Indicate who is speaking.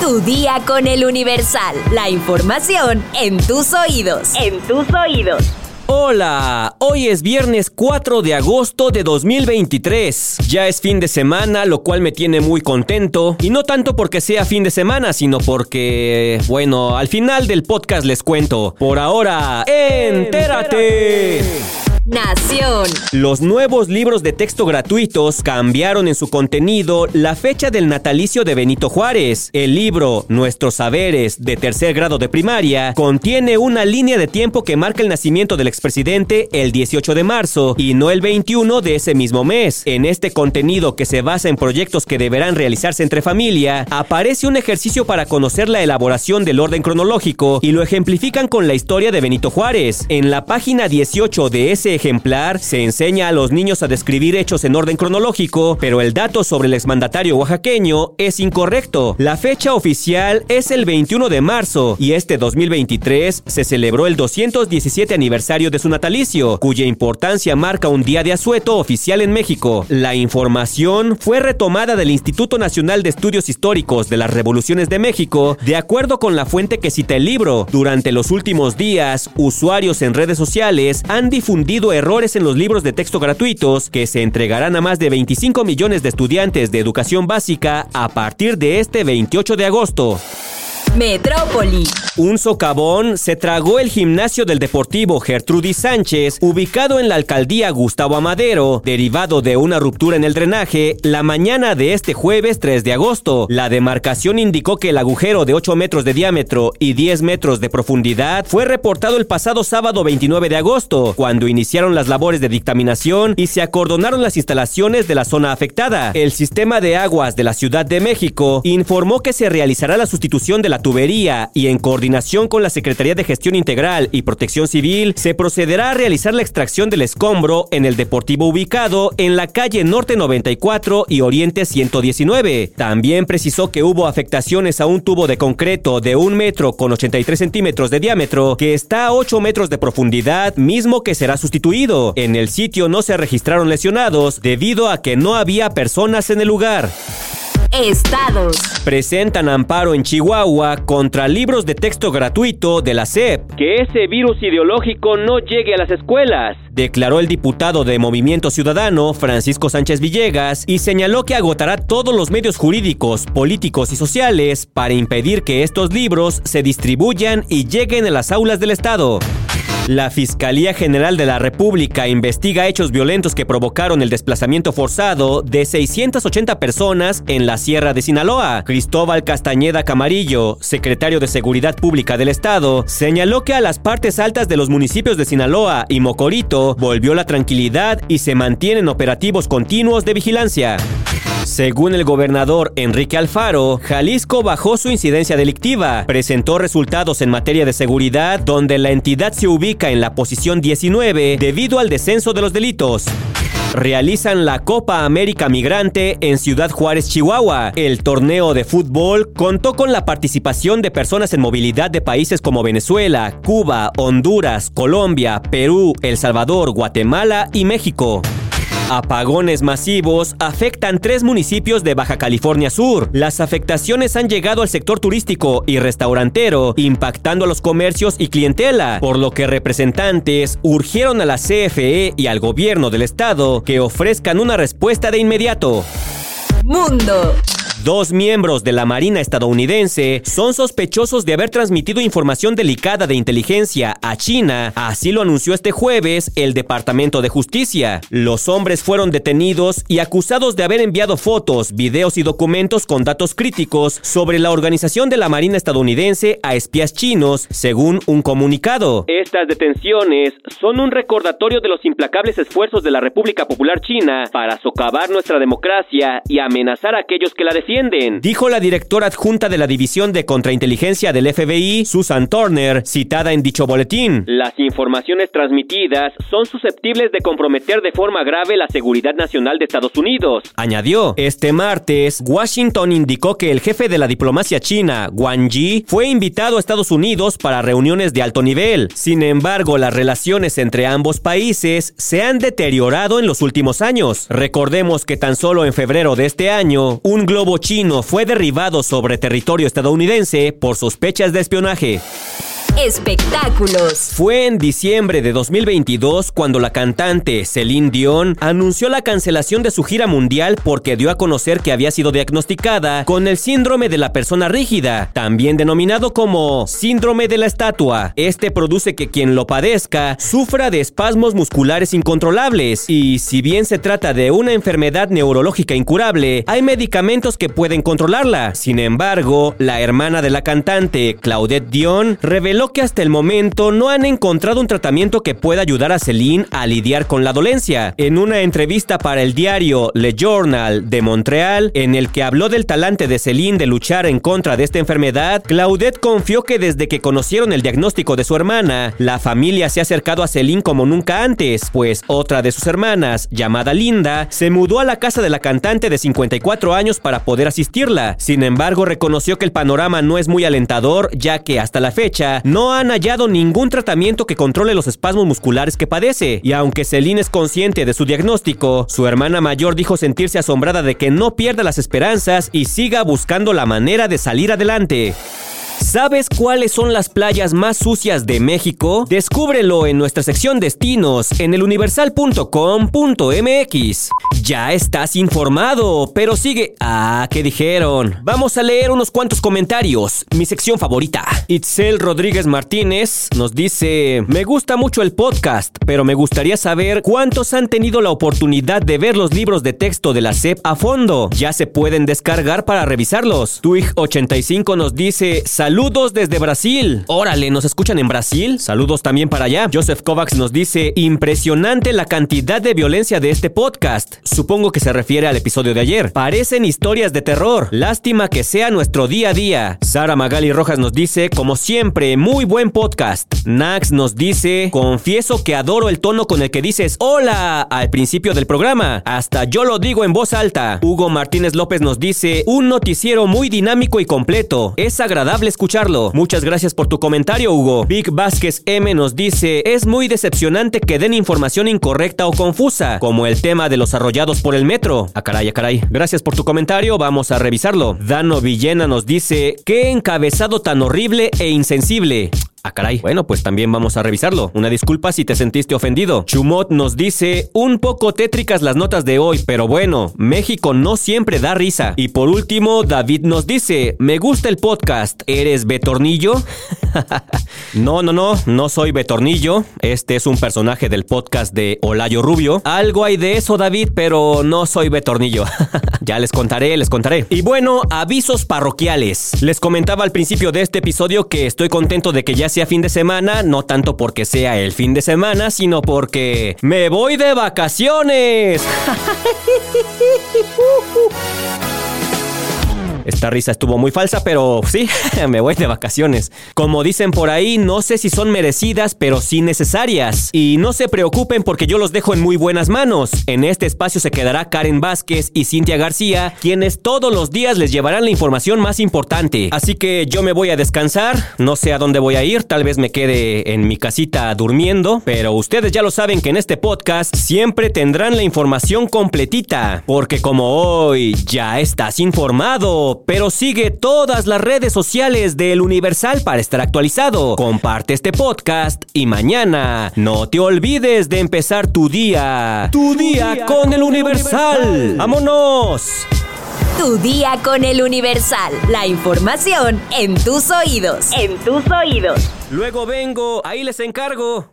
Speaker 1: Tu día con el Universal. La información en tus oídos. En tus oídos.
Speaker 2: Hola, hoy es viernes 4 de agosto de 2023. Ya es fin de semana, lo cual me tiene muy contento. Y no tanto porque sea fin de semana, sino porque, bueno, al final del podcast les cuento. Por ahora, entérate.
Speaker 1: Nación.
Speaker 2: Los nuevos libros de texto gratuitos cambiaron en su contenido la fecha del natalicio de Benito Juárez. El libro Nuestros Saberes de tercer grado de primaria contiene una línea de tiempo que marca el nacimiento del expresidente el 18 de marzo y no el 21 de ese mismo mes. En este contenido que se basa en proyectos que deberán realizarse entre familia, aparece un ejercicio para conocer la elaboración del orden cronológico y lo ejemplifican con la historia de Benito Juárez. En la página 18 de ese ejemplar se enseña a los niños a describir hechos en orden cronológico, pero el dato sobre el exmandatario oaxaqueño es incorrecto. La fecha oficial es el 21 de marzo y este 2023 se celebró el 217 aniversario de su natalicio, cuya importancia marca un día de asueto oficial en México. La información fue retomada del Instituto Nacional de Estudios Históricos de las Revoluciones de México, de acuerdo con la fuente que cita el libro. Durante los últimos días, usuarios en redes sociales han difundido errores en los libros de texto gratuitos que se entregarán a más de 25 millones de estudiantes de educación básica a partir de este 28 de agosto.
Speaker 1: Metrópoli.
Speaker 2: Un socavón se tragó el gimnasio del Deportivo Gertrudis Sánchez, ubicado en la alcaldía Gustavo Amadero, derivado de una ruptura en el drenaje la mañana de este jueves 3 de agosto. La demarcación indicó que el agujero de 8 metros de diámetro y 10 metros de profundidad fue reportado el pasado sábado 29 de agosto, cuando iniciaron las labores de dictaminación y se acordonaron las instalaciones de la zona afectada. El sistema de aguas de la Ciudad de México informó que se realizará la sustitución de la tubería y en coordinación con la Secretaría de Gestión Integral y Protección Civil, se procederá a realizar la extracción del escombro en el deportivo ubicado en la calle Norte 94 y Oriente 119. También precisó que hubo afectaciones a un tubo de concreto de un metro con 83 centímetros de diámetro que está a 8 metros de profundidad, mismo que será sustituido. En el sitio no se registraron lesionados debido a que no había personas en el lugar.
Speaker 1: Estados.
Speaker 2: Presentan amparo en Chihuahua contra libros de texto gratuito de la SEP. Que ese virus ideológico no llegue a las escuelas, declaró el diputado de Movimiento Ciudadano, Francisco Sánchez Villegas, y señaló que agotará todos los medios jurídicos, políticos y sociales para impedir que estos libros se distribuyan y lleguen a las aulas del Estado. La Fiscalía General de la República investiga hechos violentos que provocaron el desplazamiento forzado de 680 personas en la Sierra de Sinaloa. Cristóbal Castañeda Camarillo, secretario de Seguridad Pública del Estado, señaló que a las partes altas de los municipios de Sinaloa y Mocorito volvió la tranquilidad y se mantienen operativos continuos de vigilancia. Según el gobernador Enrique Alfaro, Jalisco bajó su incidencia delictiva, presentó resultados en materia de seguridad donde la entidad se ubica en la posición 19 debido al descenso de los delitos realizan la Copa América Migrante en Ciudad Juárez, Chihuahua. El torneo de fútbol contó con la participación de personas en movilidad de países como Venezuela, Cuba, Honduras, Colombia, Perú, El Salvador, Guatemala y México. Apagones masivos afectan tres municipios de Baja California Sur. Las afectaciones han llegado al sector turístico y restaurantero, impactando a los comercios y clientela, por lo que representantes urgieron a la CFE y al gobierno del estado que ofrezcan una respuesta de inmediato.
Speaker 1: Mundo.
Speaker 2: Dos miembros de la Marina estadounidense son sospechosos de haber transmitido información delicada de inteligencia a China, así lo anunció este jueves el Departamento de Justicia. Los hombres fueron detenidos y acusados de haber enviado fotos, videos y documentos con datos críticos sobre la organización de la Marina estadounidense a espías chinos, según un comunicado. Estas detenciones son un recordatorio de los implacables esfuerzos de la República Popular China para socavar nuestra democracia y amenazar a aquellos que la defienden dijo la directora adjunta de la División de Contrainteligencia del FBI, Susan Turner, citada en dicho boletín. Las informaciones transmitidas son susceptibles de comprometer de forma grave la seguridad nacional de Estados Unidos. Añadió, este martes, Washington indicó que el jefe de la diplomacia china, Wang Yi, fue invitado a Estados Unidos para reuniones de alto nivel. Sin embargo, las relaciones entre ambos países se han deteriorado en los últimos años. Recordemos que tan solo en febrero de este año, un globo chino fue derribado sobre territorio estadounidense por sospechas de espionaje.
Speaker 1: Espectáculos.
Speaker 2: Fue en diciembre de 2022 cuando la cantante Celine Dion anunció la cancelación de su gira mundial porque dio a conocer que había sido diagnosticada con el síndrome de la persona rígida, también denominado como síndrome de la estatua. Este produce que quien lo padezca sufra de espasmos musculares incontrolables y si bien se trata de una enfermedad neurológica incurable, hay medicamentos que pueden controlarla. Sin embargo, la hermana de la cantante, Claudette Dion, reveló que hasta el momento no han encontrado un tratamiento que pueda ayudar a Celine a lidiar con la dolencia. En una entrevista para el diario Le Journal de Montreal, en el que habló del talante de Celine de luchar en contra de esta enfermedad, Claudette confió que desde que conocieron el diagnóstico de su hermana, la familia se ha acercado a Celine como nunca antes, pues otra de sus hermanas, llamada Linda, se mudó a la casa de la cantante de 54 años para poder asistirla. Sin embargo, reconoció que el panorama no es muy alentador, ya que hasta la fecha no han hallado ningún tratamiento que controle los espasmos musculares que padece. Y aunque Celine es consciente de su diagnóstico, su hermana mayor dijo sentirse asombrada de que no pierda las esperanzas y siga buscando la manera de salir adelante. ¿Sabes cuáles son las playas más sucias de México? Descúbrelo en nuestra sección Destinos en eluniversal.com.mx. Ya estás informado, pero sigue. Ah, ¿qué dijeron? Vamos a leer unos cuantos comentarios. Mi sección favorita. Itzel Rodríguez Martínez nos dice: Me gusta mucho el podcast, pero me gustaría saber cuántos han tenido la oportunidad de ver los libros de texto de la SEP a fondo. Ya se pueden descargar para revisarlos. Twig85 nos dice: Saludos desde Brasil. Órale, ¿nos escuchan en Brasil? Saludos también para allá. Joseph Kovacs nos dice, impresionante la cantidad de violencia de este podcast. Supongo que se refiere al episodio de ayer. Parecen historias de terror. Lástima que sea nuestro día a día. Sara Magali Rojas nos dice, como siempre, muy buen podcast. Nax nos dice, confieso que adoro el tono con el que dices hola al principio del programa. Hasta yo lo digo en voz alta. Hugo Martínez López nos dice, un noticiero muy dinámico y completo. Es agradable escucharlo. Muchas gracias por tu comentario, Hugo. Big Vázquez M nos dice, es muy decepcionante que den información incorrecta o confusa, como el tema de los arrollados por el metro. Ah, caray, ah, caray. Gracias por tu comentario, vamos a revisarlo. Dano Villena nos dice, qué encabezado tan horrible e insensible. Ah, caray. Bueno, pues también vamos a revisarlo. Una disculpa si te sentiste ofendido. Chumot nos dice, un poco tétricas las notas de hoy, pero bueno, México no siempre da risa. Y por último, David nos dice, me gusta el podcast, ¿eres Betornillo? no, no, no, no soy Betornillo. Este es un personaje del podcast de Olayo Rubio. Algo hay de eso, David, pero no soy Betornillo. ya les contaré, les contaré. Y bueno, avisos parroquiales. Les comentaba al principio de este episodio que estoy contento de que ya sea fin de semana, no tanto porque sea el fin de semana, sino porque me voy de vacaciones. Esta risa estuvo muy falsa, pero sí, me voy de vacaciones. Como dicen por ahí, no sé si son merecidas, pero sí necesarias. Y no se preocupen porque yo los dejo en muy buenas manos. En este espacio se quedará Karen Vázquez y Cintia García, quienes todos los días les llevarán la información más importante. Así que yo me voy a descansar, no sé a dónde voy a ir, tal vez me quede en mi casita durmiendo, pero ustedes ya lo saben que en este podcast siempre tendrán la información completita, porque como hoy ya estás informado, pero sigue todas las redes sociales del Universal para estar actualizado. Comparte este podcast y mañana no te olvides de empezar tu día. Tu, día, con, el Universal. ¡Vámonos!
Speaker 1: Tu día con el Universal. La información en tus oídos. En tus oídos.
Speaker 2: Luego vengo, ahí les encargo.